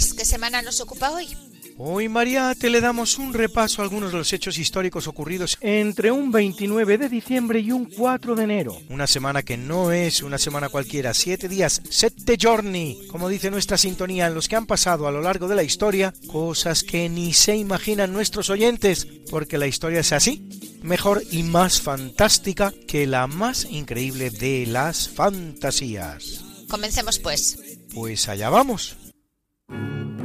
Luis, ¿qué semana nos ocupa hoy? Hoy, Mariate, le damos un repaso a algunos de los hechos históricos ocurridos entre un 29 de diciembre y un 4 de enero. Una semana que no es una semana cualquiera, siete días, sette giorni, como dice nuestra sintonía, en los que han pasado a lo largo de la historia cosas que ni se imaginan nuestros oyentes, porque la historia es así, mejor y más fantástica que la más increíble de las fantasías. Comencemos pues. Pues allá vamos. Mm-hmm.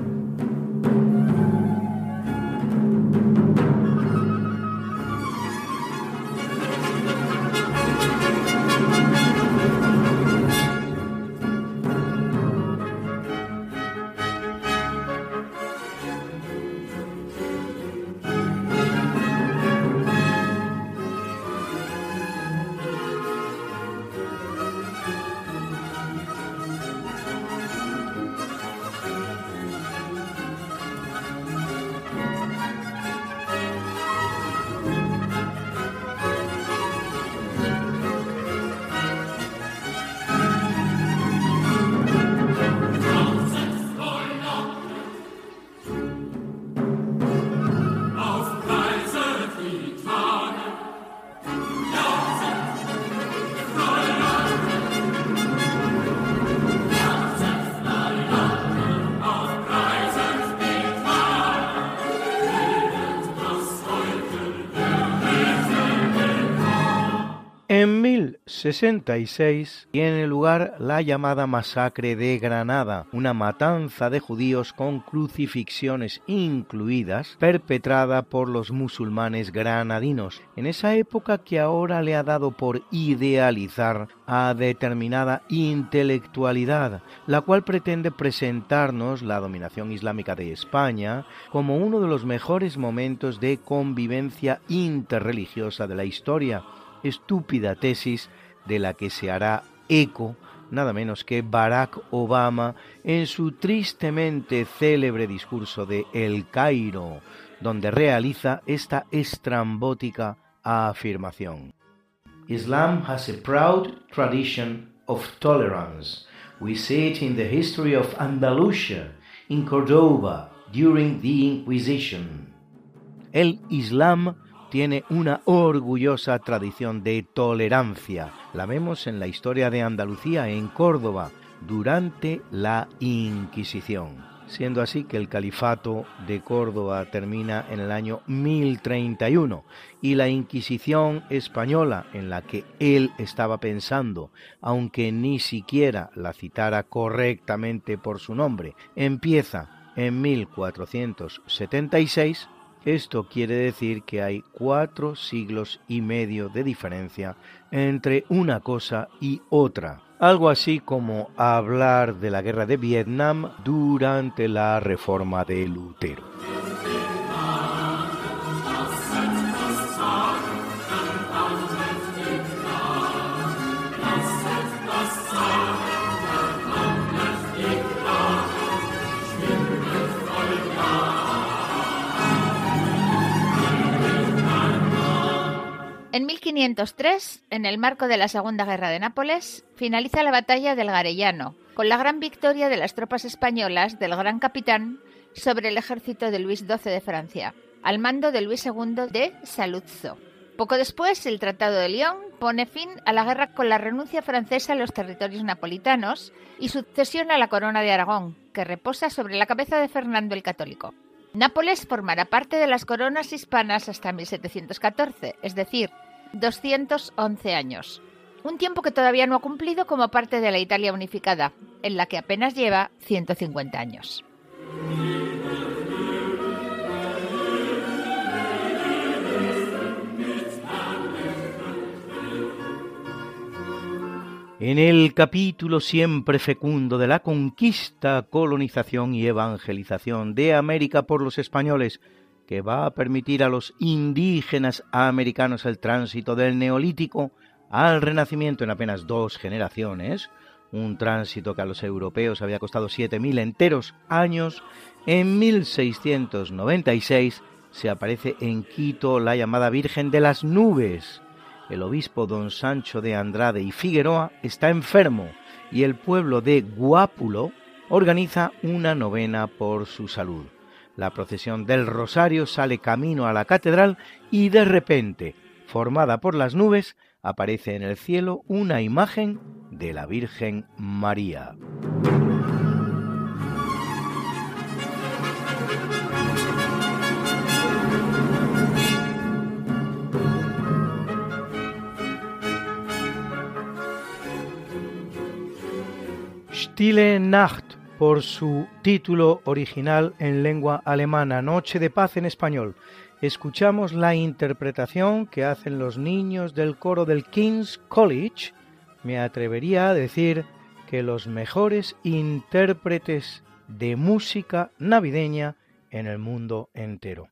1066 tiene lugar la llamada masacre de Granada, una matanza de judíos con crucifixiones incluidas, perpetrada por los musulmanes granadinos, en esa época que ahora le ha dado por idealizar a determinada intelectualidad, la cual pretende presentarnos la dominación islámica de España como uno de los mejores momentos de convivencia interreligiosa de la historia, estúpida tesis de la que se hará eco nada menos que Barack Obama en su tristemente célebre discurso de El Cairo, donde realiza esta estrambótica afirmación. Islam has a proud tradition of tolerance. We see it in the history of Andalusia, in Córdoba, during the Inquisition. El Islam tiene una orgullosa tradición de tolerancia. La vemos en la historia de Andalucía, en Córdoba, durante la Inquisición. Siendo así que el califato de Córdoba termina en el año 1031 y la Inquisición española, en la que él estaba pensando, aunque ni siquiera la citara correctamente por su nombre, empieza en 1476 esto quiere decir que hay cuatro siglos y medio de diferencia entre una cosa y otra. Algo así como hablar de la guerra de Vietnam durante la reforma de Lutero. En 1503, en el marco de la Segunda Guerra de Nápoles, finaliza la batalla del Garellano, con la gran victoria de las tropas españolas del gran capitán sobre el ejército de Luis XII de Francia, al mando de Luis II de Saluzzo. Poco después, el Tratado de Lyon pone fin a la guerra con la renuncia francesa a los territorios napolitanos y sucesión a la corona de Aragón, que reposa sobre la cabeza de Fernando el Católico. Nápoles formará parte de las coronas hispanas hasta 1714, es decir, 211 años. Un tiempo que todavía no ha cumplido como parte de la Italia unificada, en la que apenas lleva 150 años. En el capítulo siempre fecundo de la conquista, colonización y evangelización de América por los españoles, que va a permitir a los indígenas americanos el tránsito del neolítico al renacimiento en apenas dos generaciones, un tránsito que a los europeos había costado 7.000 enteros años, en 1696 se aparece en Quito la llamada Virgen de las Nubes, el obispo don Sancho de Andrade y Figueroa está enfermo y el pueblo de Guápulo organiza una novena por su salud. La procesión del Rosario sale camino a la catedral y de repente, formada por las nubes, aparece en el cielo una imagen de la Virgen María. Stille Nacht, por su título original en lengua alemana, Noche de Paz en español. Escuchamos la interpretación que hacen los niños del coro del King's College. Me atrevería a decir que los mejores intérpretes de música navideña en el mundo entero.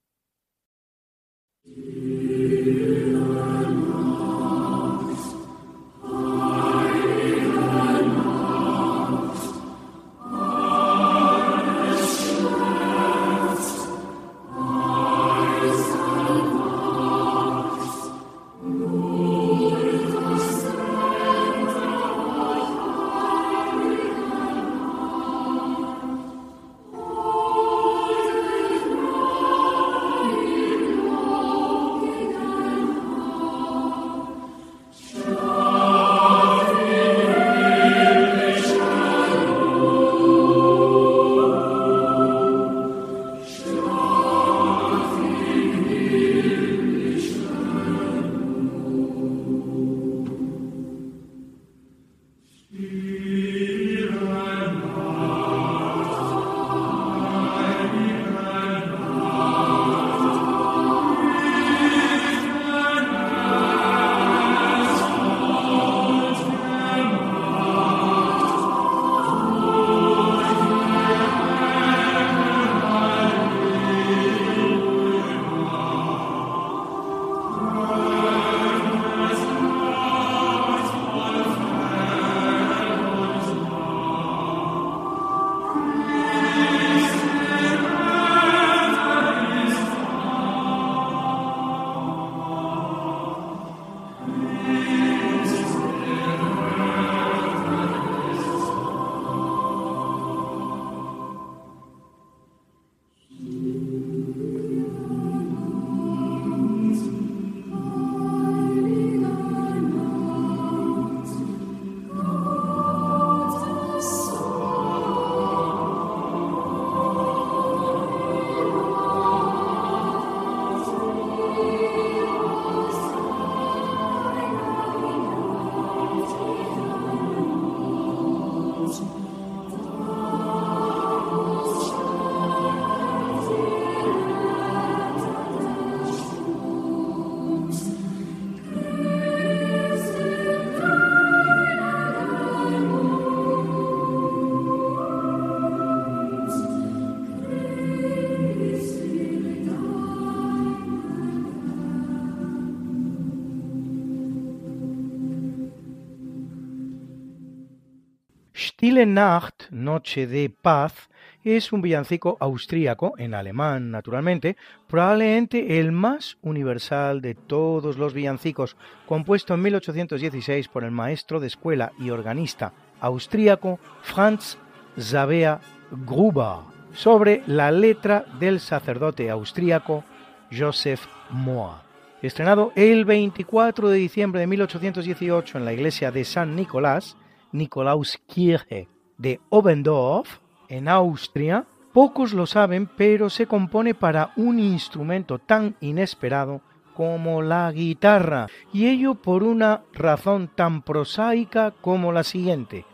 Nacht, Noche de Paz, es un villancico austríaco, en alemán naturalmente, probablemente el más universal de todos los villancicos, compuesto en 1816 por el maestro de escuela y organista austríaco Franz Xaver Gruber, sobre la letra del sacerdote austríaco Joseph Mohr. Estrenado el 24 de diciembre de 1818 en la iglesia de San Nicolás, Nikolauskirche de Obendorf, en Austria, pocos lo saben, pero se compone para un instrumento tan inesperado como la guitarra, y ello por una razón tan prosaica como la siguiente,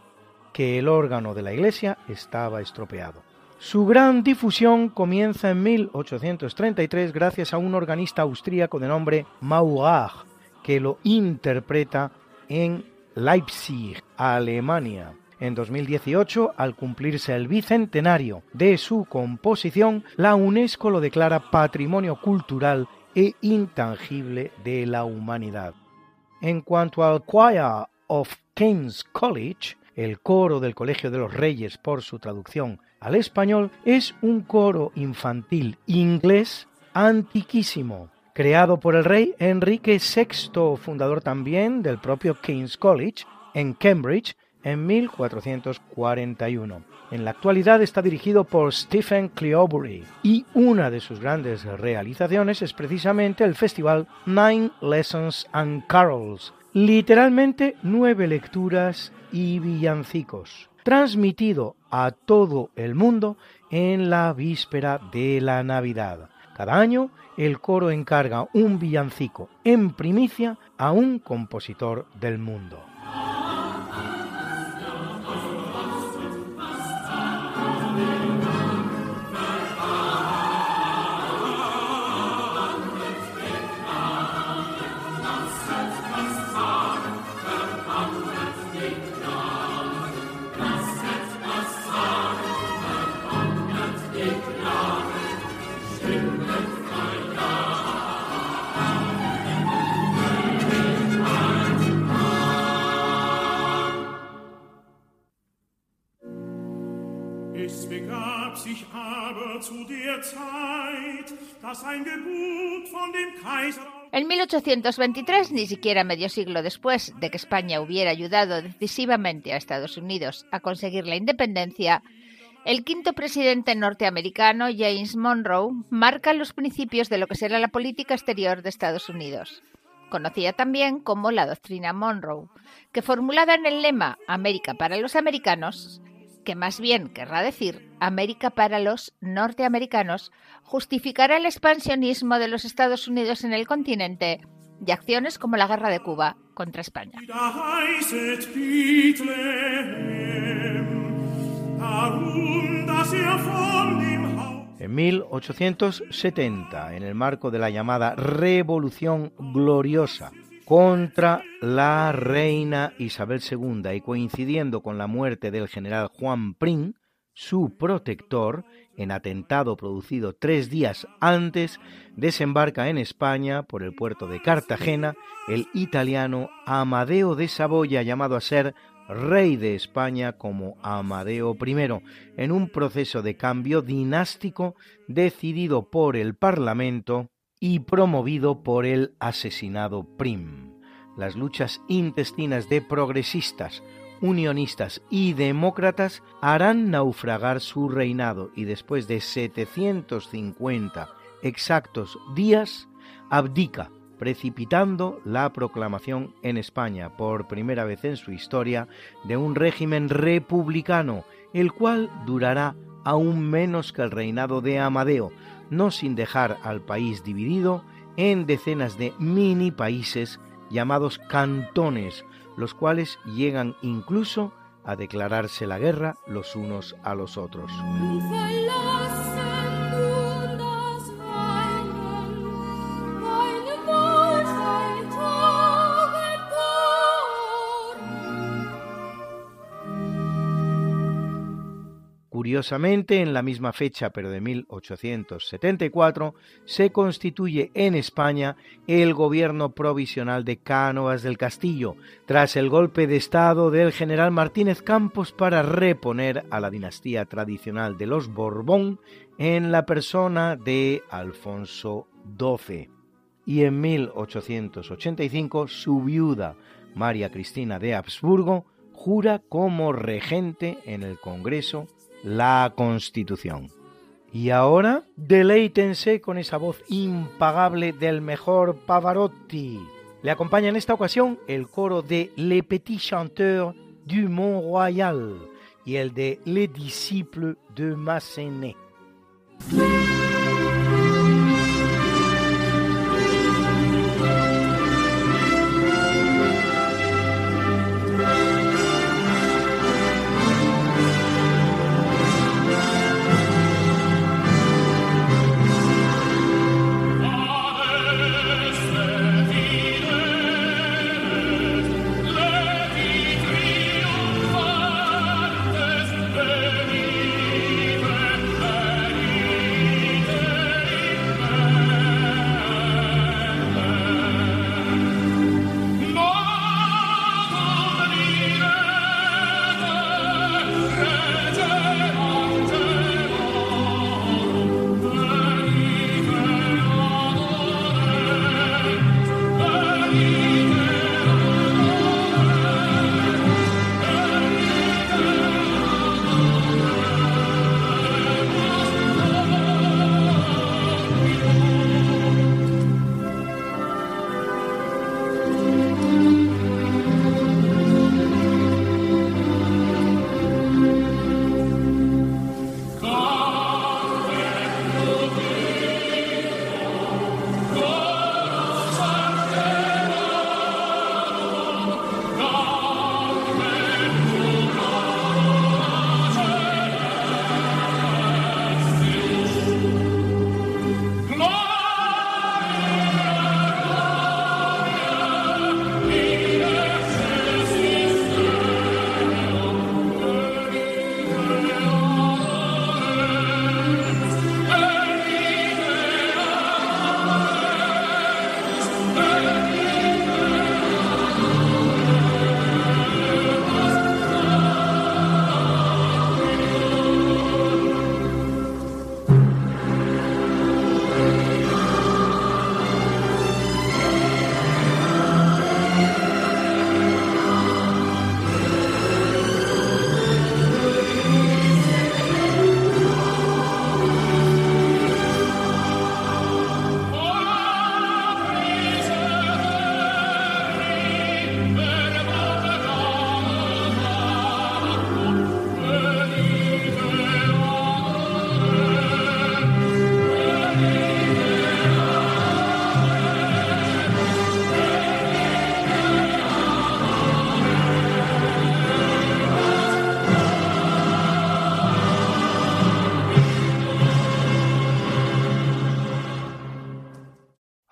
que el órgano de la iglesia estaba estropeado. Su gran difusión comienza en 1833 gracias a un organista austríaco de nombre Maurach, que lo interpreta en Leipzig, Alemania. En 2018, al cumplirse el bicentenario de su composición, la UNESCO lo declara Patrimonio Cultural e Intangible de la Humanidad. En cuanto al Choir of King's College, el coro del Colegio de los Reyes por su traducción al español, es un coro infantil inglés antiquísimo, creado por el rey Enrique VI, fundador también del propio King's College en Cambridge en 1441. En la actualidad está dirigido por Stephen Cleobury y una de sus grandes realizaciones es precisamente el festival Nine Lessons and Carols, literalmente nueve lecturas y villancicos, transmitido a todo el mundo en la víspera de la Navidad. Cada año el coro encarga un villancico en primicia a un compositor del mundo. En 1823, ni siquiera medio siglo después de que España hubiera ayudado decisivamente a Estados Unidos a conseguir la independencia, el quinto presidente norteamericano, James Monroe, marca los principios de lo que será la política exterior de Estados Unidos, conocida también como la doctrina Monroe, que formulada en el lema América para los americanos, que más bien querrá decir América para los norteamericanos, justificará el expansionismo de los Estados Unidos en el continente y acciones como la guerra de Cuba contra España. En 1870, en el marco de la llamada Revolución Gloriosa, contra la reina Isabel II y coincidiendo con la muerte del general Juan Prim, su protector, en atentado producido tres días antes, desembarca en España por el puerto de Cartagena el italiano Amadeo de Saboya, llamado a ser rey de España como Amadeo I, en un proceso de cambio dinástico decidido por el Parlamento y promovido por el asesinado Prim. Las luchas intestinas de progresistas, unionistas y demócratas harán naufragar su reinado y después de 750 exactos días abdica, precipitando la proclamación en España por primera vez en su historia de un régimen republicano, el cual durará aún menos que el reinado de Amadeo, no sin dejar al país dividido en decenas de mini países llamados cantones, los cuales llegan incluso a declararse la guerra los unos a los otros. Curiosamente, en la misma fecha, pero de 1874, se constituye en España el gobierno provisional de Cánovas del Castillo, tras el golpe de Estado del general Martínez Campos para reponer a la dinastía tradicional de los Borbón en la persona de Alfonso XII. Y en 1885 su viuda, María Cristina de Habsburgo, jura como regente en el Congreso la Constitución. Y ahora, deleítense con esa voz impagable del mejor Pavarotti. Le acompaña en esta ocasión el coro de Les Petits Chanteurs du Mont Royal y el de Les Disciples de Massenet.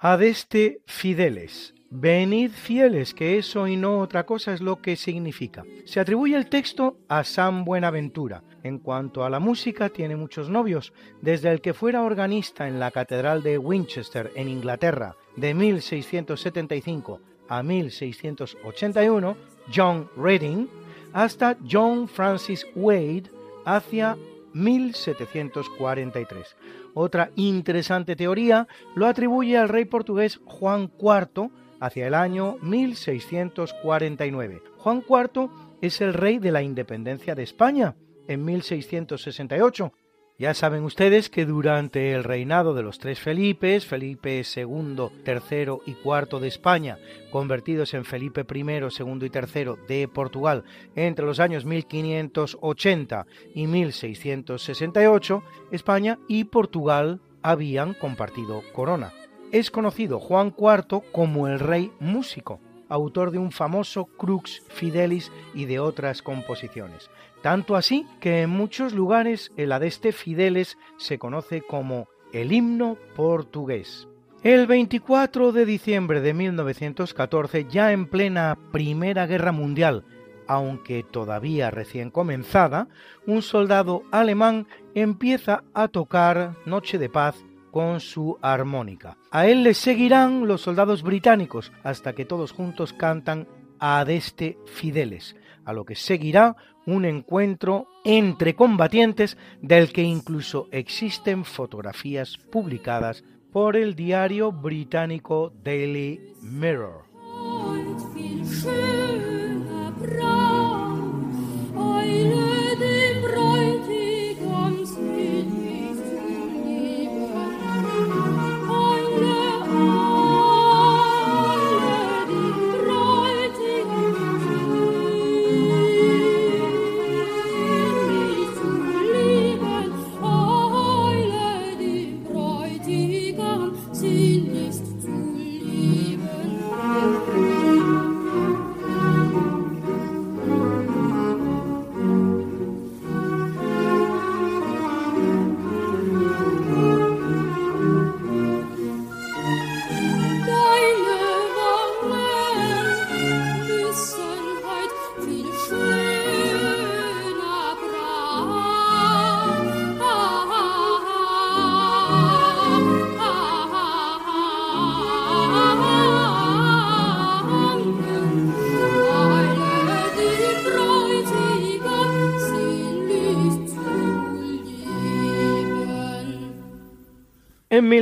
Adeste fideles. Venid fieles, que eso y no otra cosa es lo que significa. Se atribuye el texto a San Buenaventura. En cuanto a la música, tiene muchos novios, desde el que fuera organista en la Catedral de Winchester, en Inglaterra, de 1675 a 1681, John Redding, hasta John Francis Wade hacia 1743. Otra interesante teoría lo atribuye al rey portugués Juan IV hacia el año 1649. Juan IV es el rey de la independencia de España en 1668 ya saben ustedes que durante el reinado de los tres Felipes, Felipe II, III y IV de España, convertidos en Felipe I, II y III de Portugal entre los años 1580 y 1668, España y Portugal habían compartido corona. Es conocido Juan IV como el rey músico, autor de un famoso Crux Fidelis y de otras composiciones. Tanto así que en muchos lugares el Adeste Fideles se conoce como el himno portugués. El 24 de diciembre de 1914, ya en plena Primera Guerra Mundial, aunque todavía recién comenzada, un soldado alemán empieza a tocar Noche de Paz con su armónica. A él le seguirán los soldados británicos hasta que todos juntos cantan Adeste Fideles, a lo que seguirá un encuentro entre combatientes del que incluso existen fotografías publicadas por el diario británico Daily Mirror.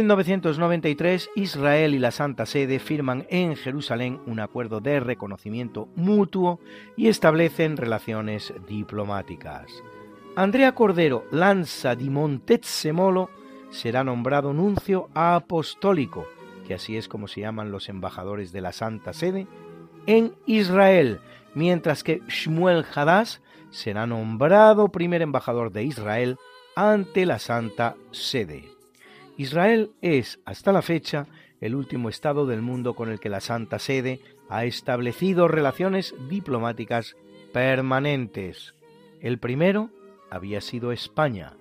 1993, Israel y la Santa Sede firman en Jerusalén un acuerdo de reconocimiento mutuo y establecen relaciones diplomáticas. Andrea Cordero Lanza di Montezemolo será nombrado nuncio apostólico, que así es como se llaman los embajadores de la Santa Sede, en Israel, mientras que Shmuel Hadass será nombrado primer embajador de Israel ante la Santa Sede. Israel es, hasta la fecha, el último Estado del mundo con el que la Santa Sede ha establecido relaciones diplomáticas permanentes. El primero había sido España,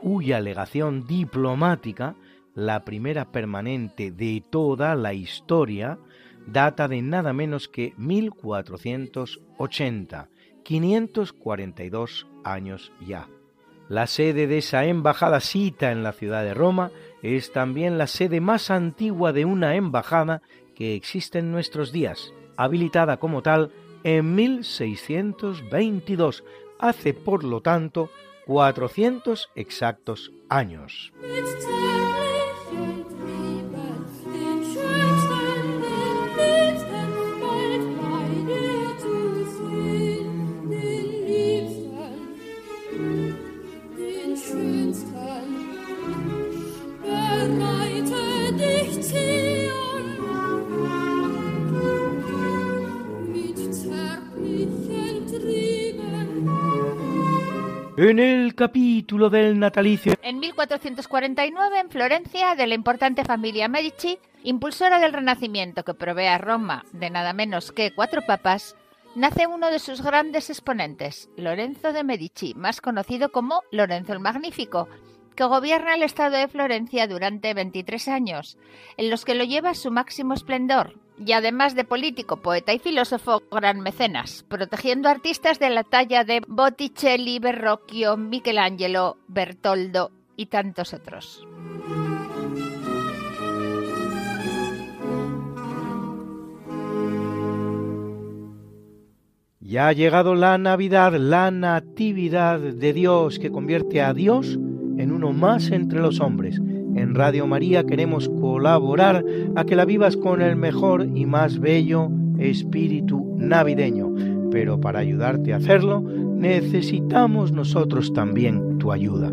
cuya legación diplomática, la primera permanente de toda la historia, data de nada menos que 1480, 542 años ya. La sede de esa embajada cita en la ciudad de Roma es también la sede más antigua de una embajada que existe en nuestros días, habilitada como tal en 1622, hace por lo tanto 400 exactos años. En el capítulo del natalicio. En 1449, en Florencia, de la importante familia Medici, impulsora del Renacimiento que provee a Roma de nada menos que cuatro papas, nace uno de sus grandes exponentes, Lorenzo de Medici, más conocido como Lorenzo el Magnífico, que gobierna el estado de Florencia durante 23 años, en los que lo lleva a su máximo esplendor, y además de político, poeta y filósofo, gran mecenas, protegiendo artistas de la talla de Botticelli, Verrocchio, Michelangelo, Bertoldo y tantos otros. Ya ha llegado la Navidad, la Natividad de Dios que convierte a Dios en uno más entre los hombres Radio María queremos colaborar a que la vivas con el mejor y más bello espíritu navideño. Pero para ayudarte a hacerlo, necesitamos nosotros también tu ayuda.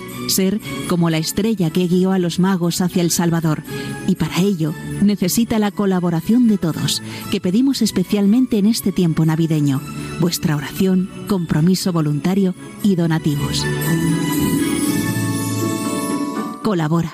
ser como la estrella que guió a los magos hacia el Salvador. Y para ello necesita la colaboración de todos, que pedimos especialmente en este tiempo navideño, vuestra oración, compromiso voluntario y donativos. Colabora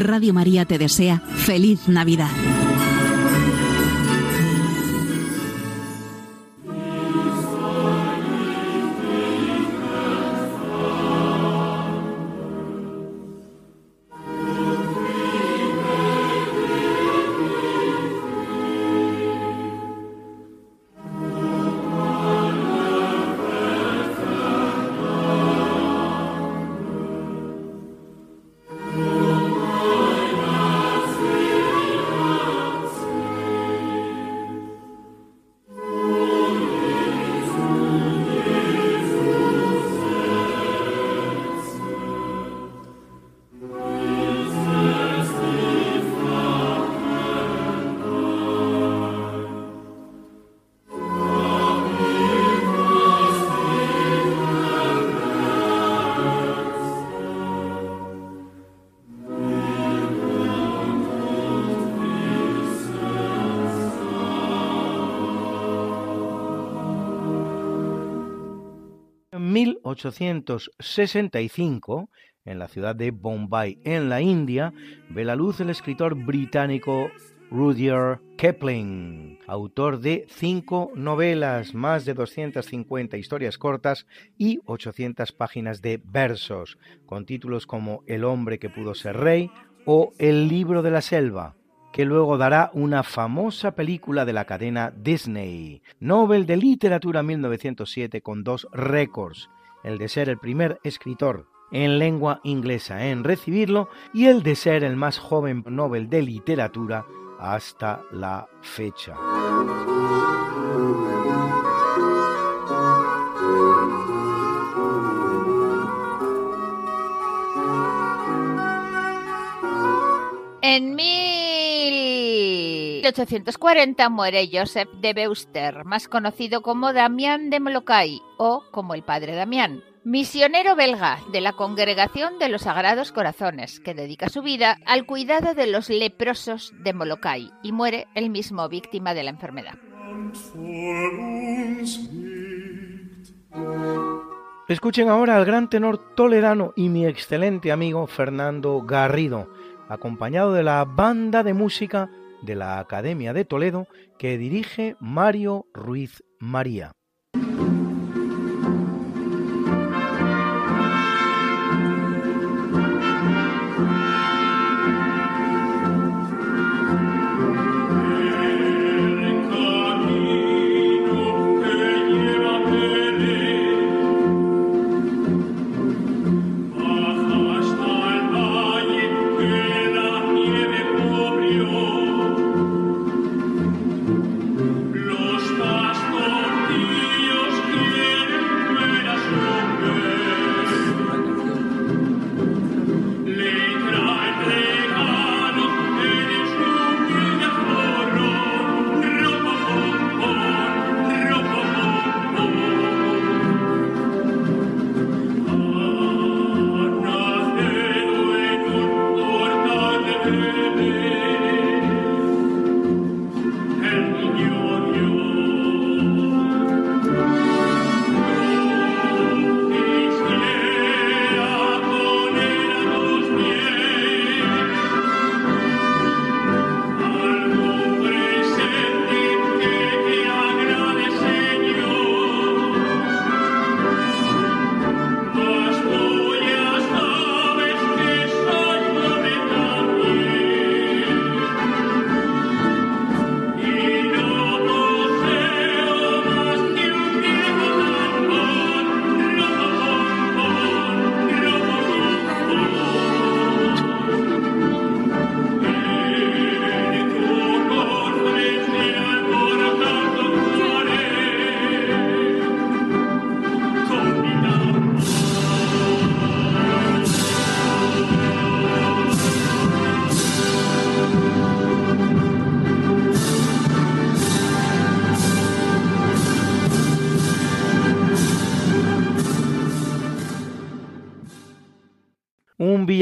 Radio María te desea feliz Navidad. 1865, en la ciudad de Bombay, en la India, ve la luz el escritor británico Rudyard Kipling, autor de cinco novelas, más de 250 historias cortas y 800 páginas de versos, con títulos como El hombre que pudo ser rey o El libro de la selva, que luego dará una famosa película de la cadena Disney, Nobel de Literatura 1907 con dos récords, el de ser el primer escritor en lengua inglesa en recibirlo y el de ser el más joven Nobel de Literatura hasta la fecha. En 1840 muere Joseph de Beuster, más conocido como Damián de Molokai o como el padre Damián. Misionero belga de la Congregación de los Sagrados Corazones, que dedica su vida al cuidado de los leprosos de Molokai y muere él mismo víctima de la enfermedad. Escuchen ahora al gran tenor toledano y mi excelente amigo Fernando Garrido, acompañado de la banda de música de la Academia de Toledo que dirige Mario Ruiz María.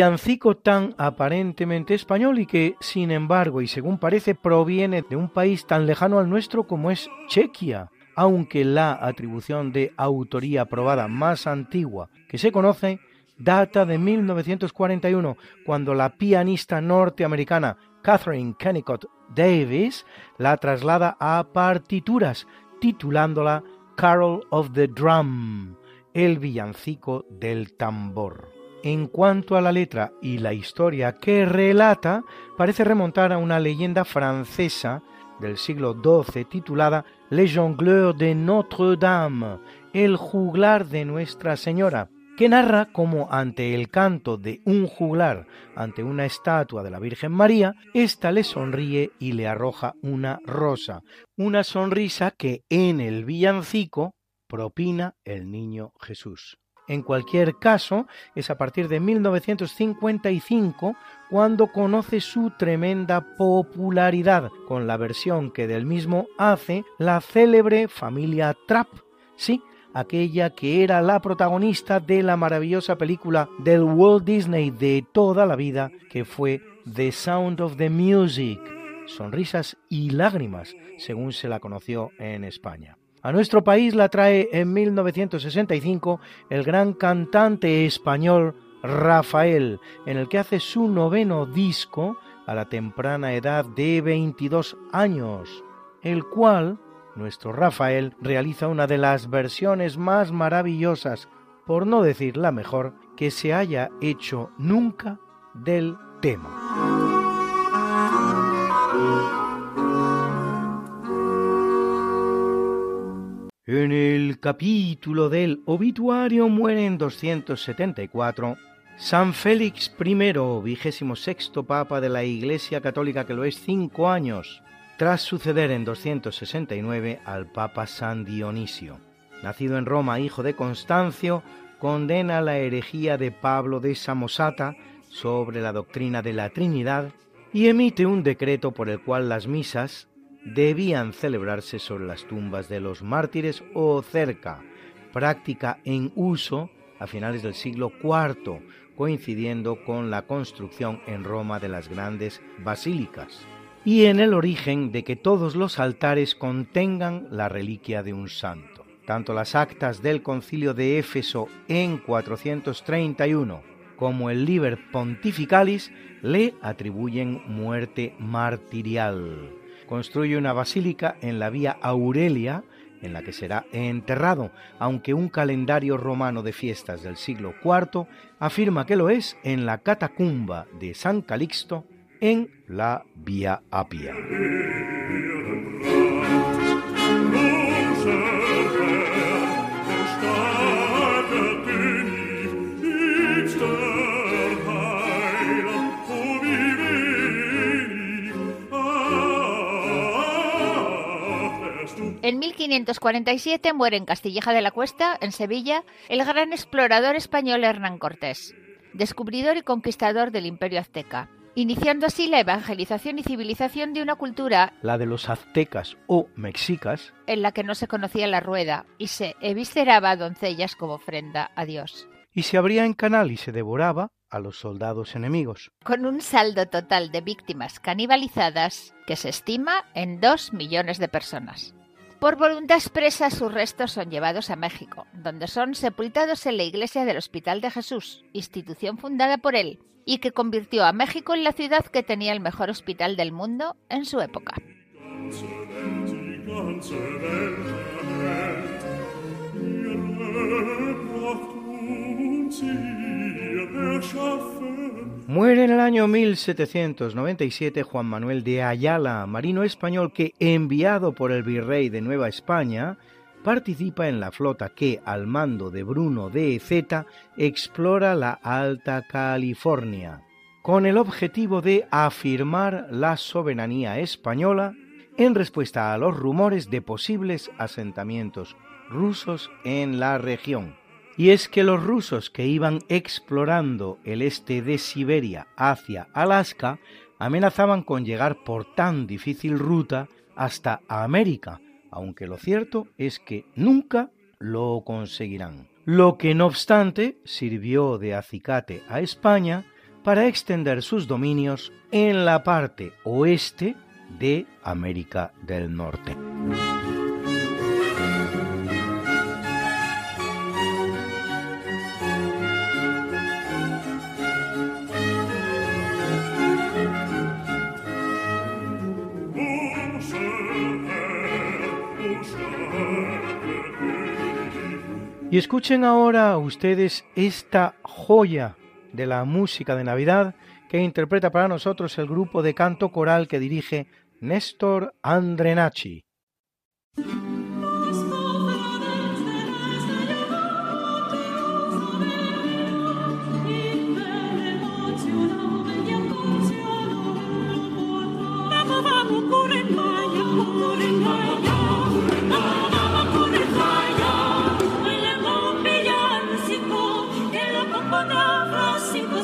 Villancico tan aparentemente español y que, sin embargo, y según parece, proviene de un país tan lejano al nuestro como es Chequia, aunque la atribución de autoría probada más antigua que se conoce data de 1941, cuando la pianista norteamericana Catherine Kennicott Davis la traslada a partituras, titulándola Carol of the Drum, el villancico del tambor. En cuanto a la letra y la historia que relata, parece remontar a una leyenda francesa del siglo XII titulada Le Jongleur de Notre-Dame, el juglar de Nuestra Señora, que narra cómo ante el canto de un juglar ante una estatua de la Virgen María, ésta le sonríe y le arroja una rosa, una sonrisa que en el villancico propina el niño Jesús. En cualquier caso, es a partir de 1955 cuando conoce su tremenda popularidad con la versión que del mismo hace la célebre familia Trapp, sí, aquella que era la protagonista de la maravillosa película del Walt Disney de toda la vida que fue The Sound of the Music, sonrisas y lágrimas, según se la conoció en España. A nuestro país la trae en 1965 el gran cantante español Rafael, en el que hace su noveno disco a la temprana edad de 22 años, el cual nuestro Rafael realiza una de las versiones más maravillosas, por no decir la mejor, que se haya hecho nunca del tema. En el capítulo del obituario muere en 274 San Félix I, vigésimo sexto papa de la Iglesia Católica, que lo es cinco años, tras suceder en 269 al papa San Dionisio. Nacido en Roma, hijo de Constancio, condena la herejía de Pablo de Samosata sobre la doctrina de la Trinidad y emite un decreto por el cual las misas debían celebrarse sobre las tumbas de los mártires o cerca, práctica en uso a finales del siglo IV, coincidiendo con la construcción en Roma de las grandes basílicas, y en el origen de que todos los altares contengan la reliquia de un santo. Tanto las actas del concilio de Éfeso en 431 como el Liber Pontificalis le atribuyen muerte martirial. Construye una basílica en la vía Aurelia, en la que será enterrado, aunque un calendario romano de fiestas del siglo IV afirma que lo es en la catacumba de San Calixto en la Vía Apia. 1547 muere en Castilleja de la Cuesta, en Sevilla, el gran explorador español Hernán Cortés, descubridor y conquistador del imperio azteca, iniciando así la evangelización y civilización de una cultura, la de los aztecas o mexicas, en la que no se conocía la rueda y se evisceraba doncellas como ofrenda a Dios. Y se abría en canal y se devoraba a los soldados enemigos. Con un saldo total de víctimas canibalizadas que se estima en dos millones de personas. Por voluntad expresa, sus restos son llevados a México, donde son sepultados en la iglesia del Hospital de Jesús, institución fundada por él, y que convirtió a México en la ciudad que tenía el mejor hospital del mundo en su época. Muere en el año 1797 Juan Manuel de Ayala, marino español que, enviado por el virrey de Nueva España, participa en la flota que, al mando de Bruno de Zeta, explora la Alta California, con el objetivo de afirmar la soberanía española en respuesta a los rumores de posibles asentamientos rusos en la región. Y es que los rusos que iban explorando el este de Siberia hacia Alaska amenazaban con llegar por tan difícil ruta hasta América, aunque lo cierto es que nunca lo conseguirán. Lo que no obstante sirvió de acicate a España para extender sus dominios en la parte oeste de América del Norte. Y escuchen ahora ustedes esta joya de la música de Navidad que interpreta para nosotros el grupo de canto coral que dirige Néstor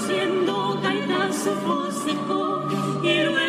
Andrenacci. Zapala, de Zapala.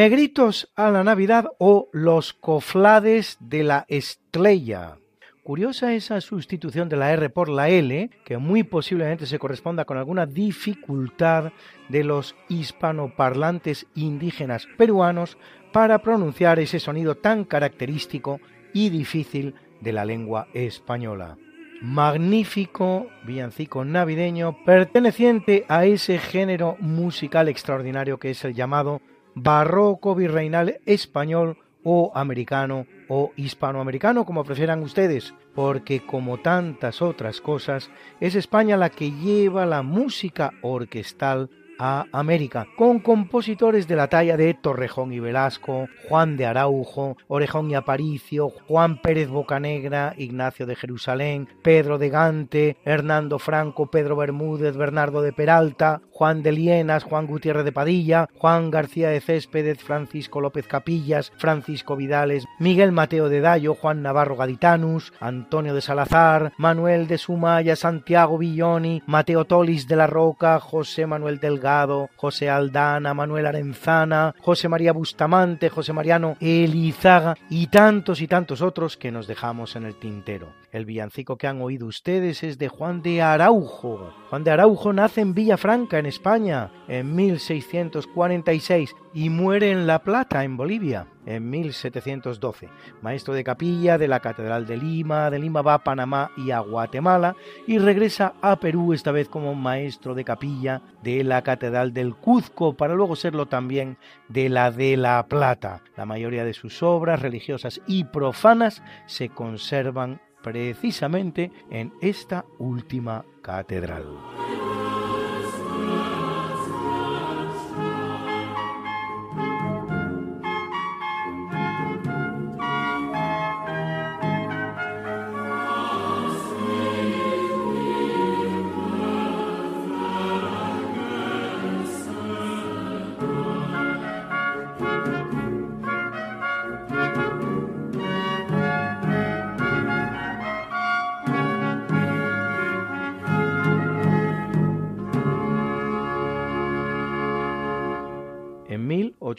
Negritos a la Navidad o los coflades de la estrella. Curiosa esa sustitución de la R por la L, que muy posiblemente se corresponda con alguna dificultad de los hispanoparlantes indígenas peruanos para pronunciar ese sonido tan característico y difícil de la lengua española. Magnífico villancico navideño perteneciente a ese género musical extraordinario que es el llamado barroco virreinal español o americano o hispanoamericano, como prefieran ustedes, porque como tantas otras cosas, es España la que lleva la música orquestal a América, con compositores de la talla de Torrejón y Velasco, Juan de Araujo, Orejón y Aparicio, Juan Pérez Bocanegra, Ignacio de Jerusalén, Pedro de Gante, Hernando Franco, Pedro Bermúdez, Bernardo de Peralta, Juan de Lienas, Juan Gutiérrez de Padilla, Juan García de Céspedes, Francisco López Capillas, Francisco Vidales, Miguel Mateo de Dallo, Juan Navarro Gaditanus, Antonio de Salazar, Manuel de Sumaya, Santiago Villoni, Mateo Tolis de la Roca, José Manuel Delgado, José Aldana, Manuel Arenzana, José María Bustamante, José Mariano Elizaga y tantos y tantos otros que nos dejamos en el tintero. El villancico que han oído ustedes es de Juan de Araujo. Juan de Araujo nace en Villafranca, en España, en 1646 y muere en La Plata, en Bolivia, en 1712. Maestro de capilla de la Catedral de Lima, de Lima va a Panamá y a Guatemala y regresa a Perú esta vez como maestro de capilla de la Catedral del Cuzco para luego serlo también de la de La Plata. La mayoría de sus obras religiosas y profanas se conservan precisamente en esta última catedral.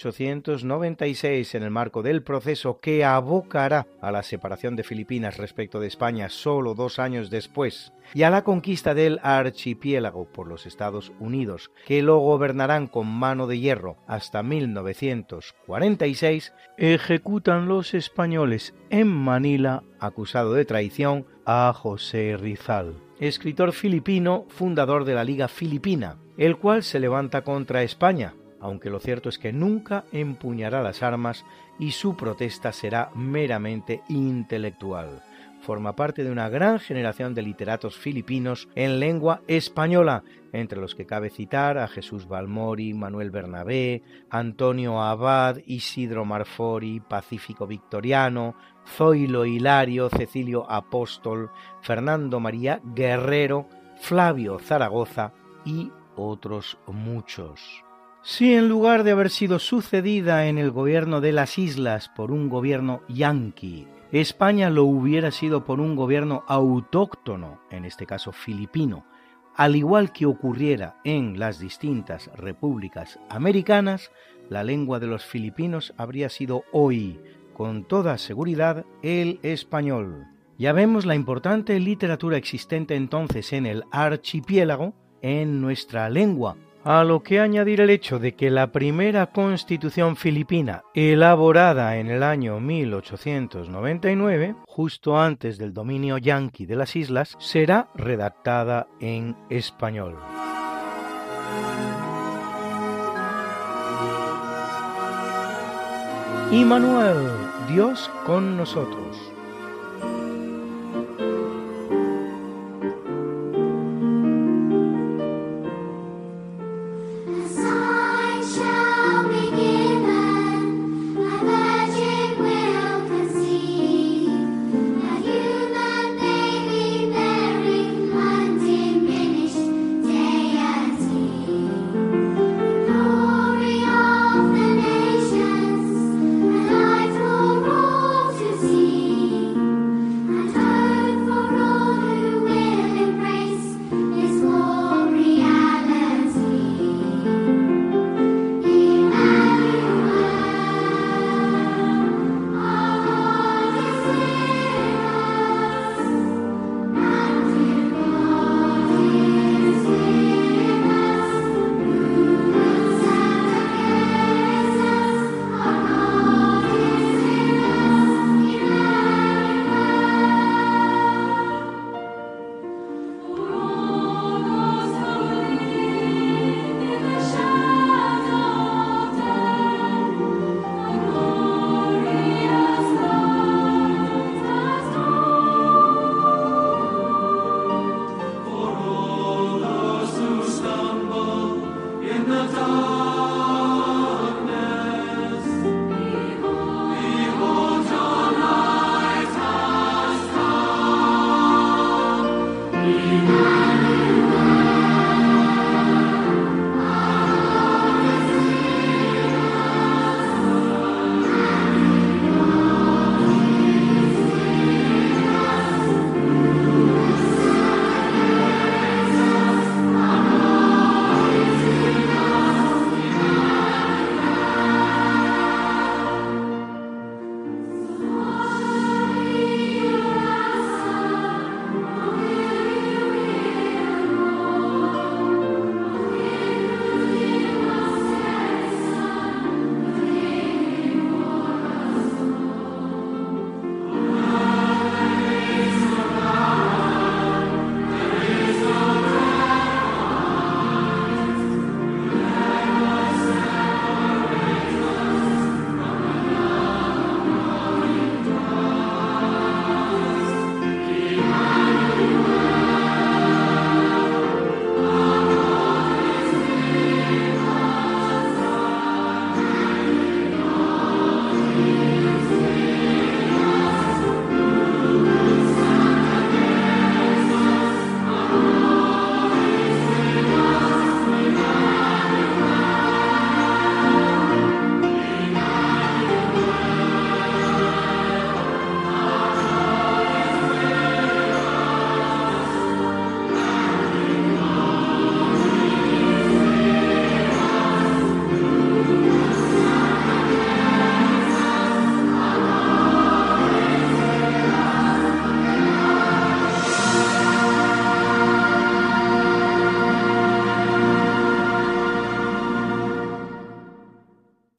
1896, en el marco del proceso que abocará a la separación de Filipinas respecto de España solo dos años después, y a la conquista del archipiélago por los Estados Unidos, que lo gobernarán con mano de hierro hasta 1946, ejecutan los españoles en Manila, acusado de traición, a José Rizal, escritor filipino, fundador de la Liga Filipina, el cual se levanta contra España, aunque lo cierto es que nunca empuñará las armas y su protesta será meramente intelectual. Forma parte de una gran generación de literatos filipinos en lengua española, entre los que cabe citar a Jesús Balmori, Manuel Bernabé, Antonio Abad, Isidro Marfori, Pacífico Victoriano, Zoilo Hilario, Cecilio Apóstol, Fernando María Guerrero, Flavio Zaragoza y otros muchos. Si en lugar de haber sido sucedida en el gobierno de las islas por un gobierno yanqui, España lo hubiera sido por un gobierno autóctono, en este caso filipino, al igual que ocurriera en las distintas repúblicas americanas, la lengua de los filipinos habría sido hoy, con toda seguridad, el español. Ya vemos la importante literatura existente entonces en el archipiélago en nuestra lengua, a lo que añadir el hecho de que la primera constitución filipina, elaborada en el año 1899, justo antes del dominio yanqui de las islas, será redactada en español. Immanuel, Dios con nosotros.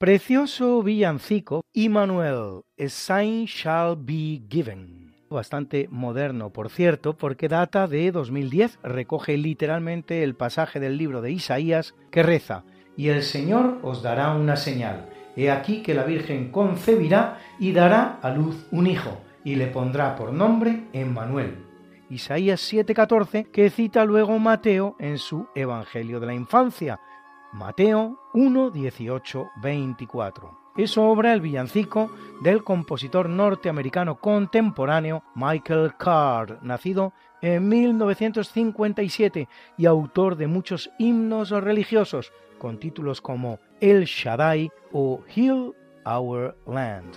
Precioso villancico, Immanuel, A Sign Shall Be Given. Bastante moderno, por cierto, porque data de 2010, recoge literalmente el pasaje del libro de Isaías que reza, y el Señor os dará una señal. He aquí que la Virgen concebirá y dará a luz un hijo, y le pondrá por nombre Emmanuel. Isaías 7:14, que cita luego Mateo en su Evangelio de la Infancia, Mateo 1, 18, 24. Es obra el villancico del compositor norteamericano contemporáneo Michael Card, nacido en 1957 y autor de muchos himnos religiosos con títulos como El Shaddai o Heal Our Land.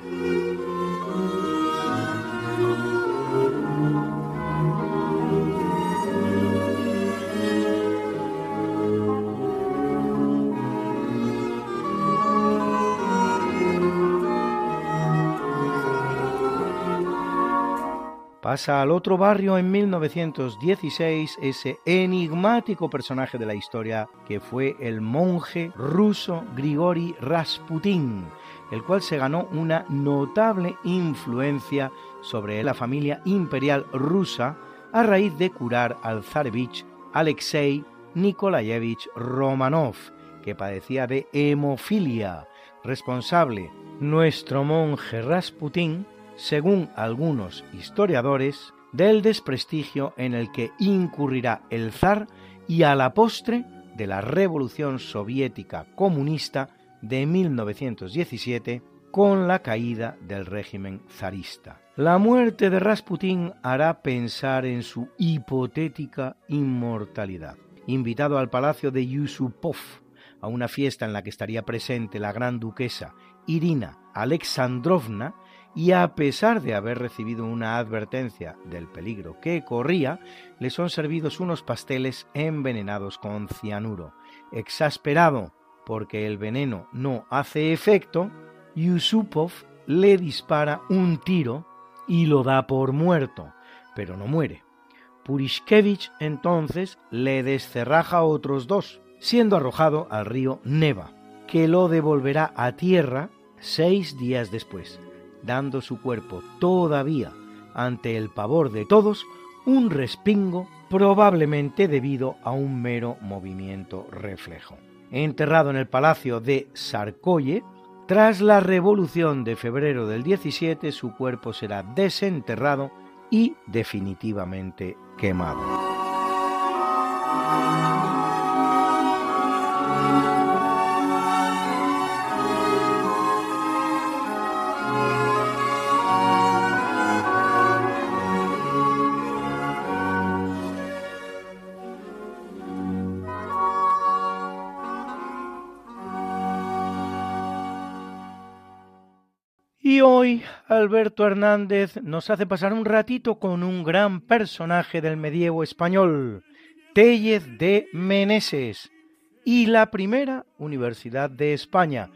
Pasa al otro barrio en 1916 ese enigmático personaje de la historia que fue el monje ruso Grigori Rasputin, el cual se ganó una notable influencia sobre la familia imperial rusa a raíz de curar al zarevich Alexei Nikolayevich Romanov, que padecía de hemofilia, responsable nuestro monje Rasputin según algunos historiadores, del desprestigio en el que incurrirá el zar y a la postre de la Revolución Soviética Comunista de 1917 con la caída del régimen zarista. La muerte de Rasputín hará pensar en su hipotética inmortalidad. Invitado al palacio de Yusupov a una fiesta en la que estaría presente la gran duquesa Irina Alexandrovna, y a pesar de haber recibido una advertencia del peligro que corría, le son servidos unos pasteles envenenados con cianuro. Exasperado porque el veneno no hace efecto, Yusupov le dispara un tiro y lo da por muerto, pero no muere. Purishkevich entonces le descerraja otros dos, siendo arrojado al río Neva, que lo devolverá a tierra seis días después dando su cuerpo todavía ante el pavor de todos un respingo probablemente debido a un mero movimiento reflejo. Enterrado en el palacio de Sarkoye, tras la revolución de febrero del 17 su cuerpo será desenterrado y definitivamente quemado. Alberto Hernández nos hace pasar un ratito con un gran personaje del medievo español, Tellez de Meneses, y la primera universidad de España,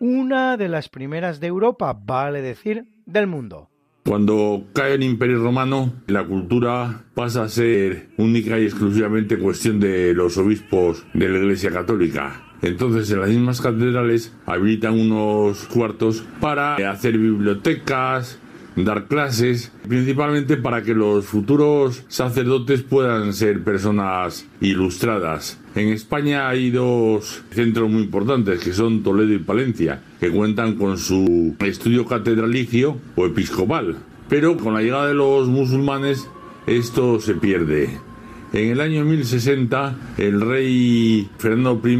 una de las primeras de Europa, vale decir, del mundo. Cuando cae el Imperio Romano, la cultura pasa a ser única y exclusivamente cuestión de los obispos de la Iglesia Católica. Entonces en las mismas catedrales habilitan unos cuartos para hacer bibliotecas, dar clases, principalmente para que los futuros sacerdotes puedan ser personas ilustradas. En España hay dos centros muy importantes que son Toledo y Palencia, que cuentan con su estudio catedralicio o episcopal. Pero con la llegada de los musulmanes esto se pierde. En el año 1060 el rey Fernando I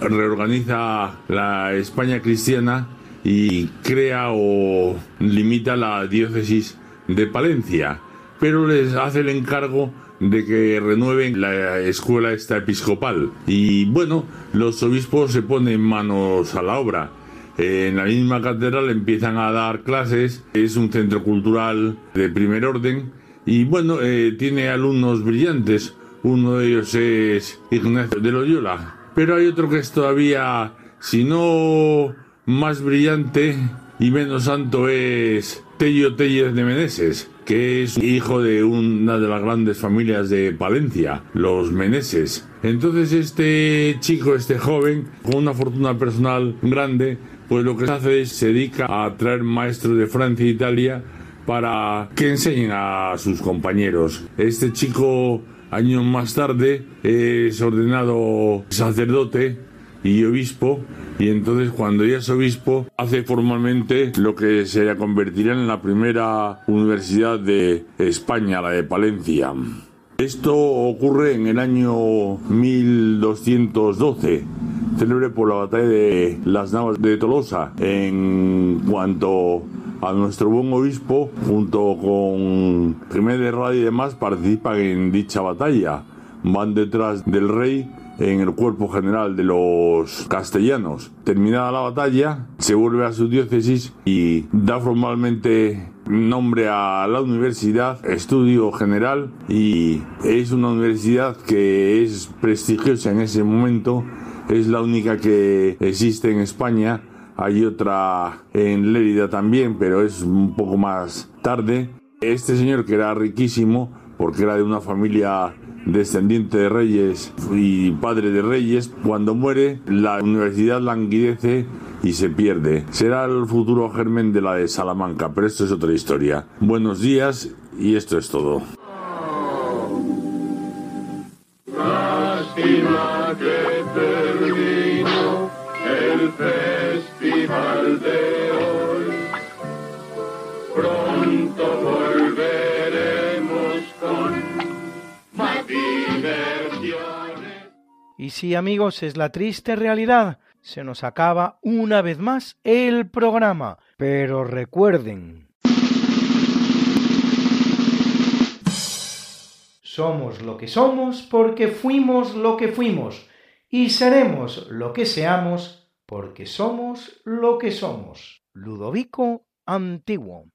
reorganiza la España cristiana y crea o limita la diócesis de Palencia, pero les hace el encargo de que renueven la escuela esta episcopal. Y bueno, los obispos se ponen manos a la obra. En la misma catedral empiezan a dar clases, es un centro cultural de primer orden y bueno, eh, tiene alumnos brillantes. Uno de ellos es Ignacio de Loyola, pero hay otro que es todavía, si no más brillante y menos santo, es Tello Tellez de Meneses, que es hijo de una de las grandes familias de Palencia, los Meneses. Entonces este chico, este joven, con una fortuna personal grande, pues lo que hace es se dedica a traer maestros de Francia e Italia para que enseñen a sus compañeros. Este chico, años más tarde, es ordenado sacerdote y obispo y entonces cuando ya es obispo hace formalmente lo que se convertirá en la primera universidad de España, la de Palencia. Esto ocurre en el año 1212, célebre por la batalla de las Navas de Tolosa. En cuanto a nuestro buen obispo, junto con Jiménez Radio y demás, participan en dicha batalla. Van detrás del rey en el cuerpo general de los castellanos. Terminada la batalla, se vuelve a su diócesis y da formalmente nombre a la universidad, estudio general, y es una universidad que es prestigiosa en ese momento, es la única que existe en España. Hay otra en Lérida también, pero es un poco más tarde. Este señor que era riquísimo, porque era de una familia descendiente de reyes y padre de reyes, cuando muere la universidad languidece y se pierde. Será el futuro germen de la de Salamanca, pero esto es otra historia. Buenos días y esto es todo. Lástima que terminó hoy. Pronto volveremos con. Y sí, amigos, es la triste realidad. Se nos acaba una vez más el programa. Pero recuerden, somos lo que somos porque fuimos lo que fuimos. Y seremos lo que seamos porque somos lo que somos. Ludovico Antiguo.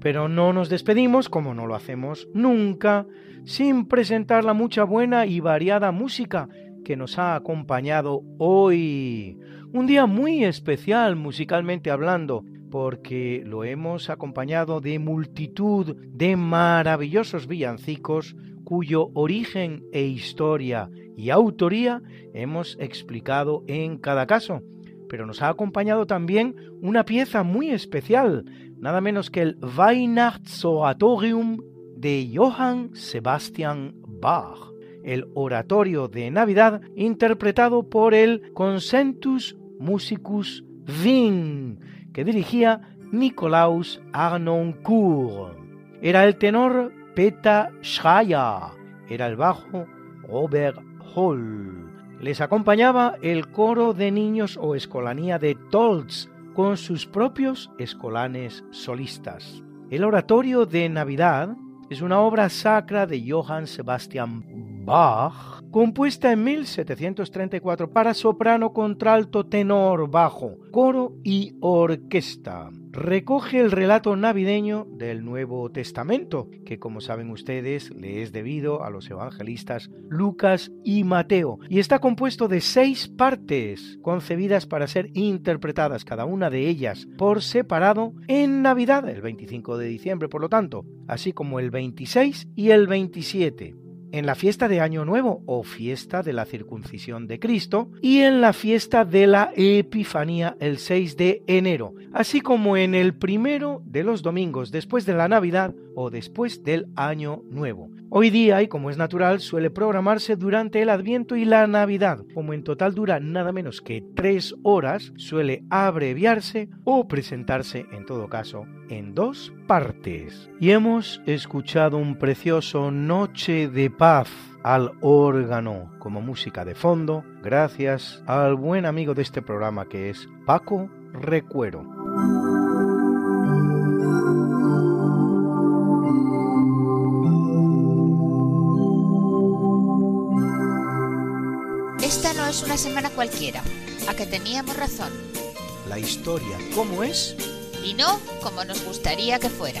Pero no nos despedimos, como no lo hacemos nunca, sin presentar la mucha buena y variada música que nos ha acompañado hoy. Un día muy especial musicalmente hablando, porque lo hemos acompañado de multitud de maravillosos villancicos cuyo origen e historia y autoría hemos explicado en cada caso. Pero nos ha acompañado también una pieza muy especial, nada menos que el Weihnachtsoratorium de Johann Sebastian Bach, el oratorio de Navidad interpretado por el Consentus Musicus Wien, que dirigía Nikolaus Arnoncourt. Era el tenor Peter Schreier, era el bajo Robert Hall. Les acompañaba el coro de niños o escolanía de Tolz, con sus propios escolanes solistas. El oratorio de Navidad es una obra sacra de Johann Sebastian Bach, compuesta en 1734 para soprano, contralto, tenor, bajo, coro y orquesta. Recoge el relato navideño del Nuevo Testamento, que como saben ustedes le es debido a los evangelistas Lucas y Mateo, y está compuesto de seis partes, concebidas para ser interpretadas cada una de ellas por separado en Navidad, el 25 de diciembre por lo tanto, así como el 26 y el 27 en la fiesta de Año Nuevo o fiesta de la circuncisión de Cristo y en la fiesta de la Epifanía el 6 de enero, así como en el primero de los domingos después de la Navidad o después del Año Nuevo. Hoy día, y como es natural, suele programarse durante el Adviento y la Navidad. Como en total dura nada menos que tres horas, suele abreviarse o presentarse, en todo caso, en dos partes. Y hemos escuchado un precioso Noche de Paz al órgano como música de fondo, gracias al buen amigo de este programa que es Paco Recuero. Esta no es una semana cualquiera, a que teníamos razón, La historia, ¿cómo es? y no como nos gustaría que fuera.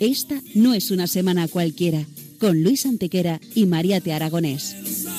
Esta no es una semana cualquiera, con Luis Antequera y María Te Aragonés.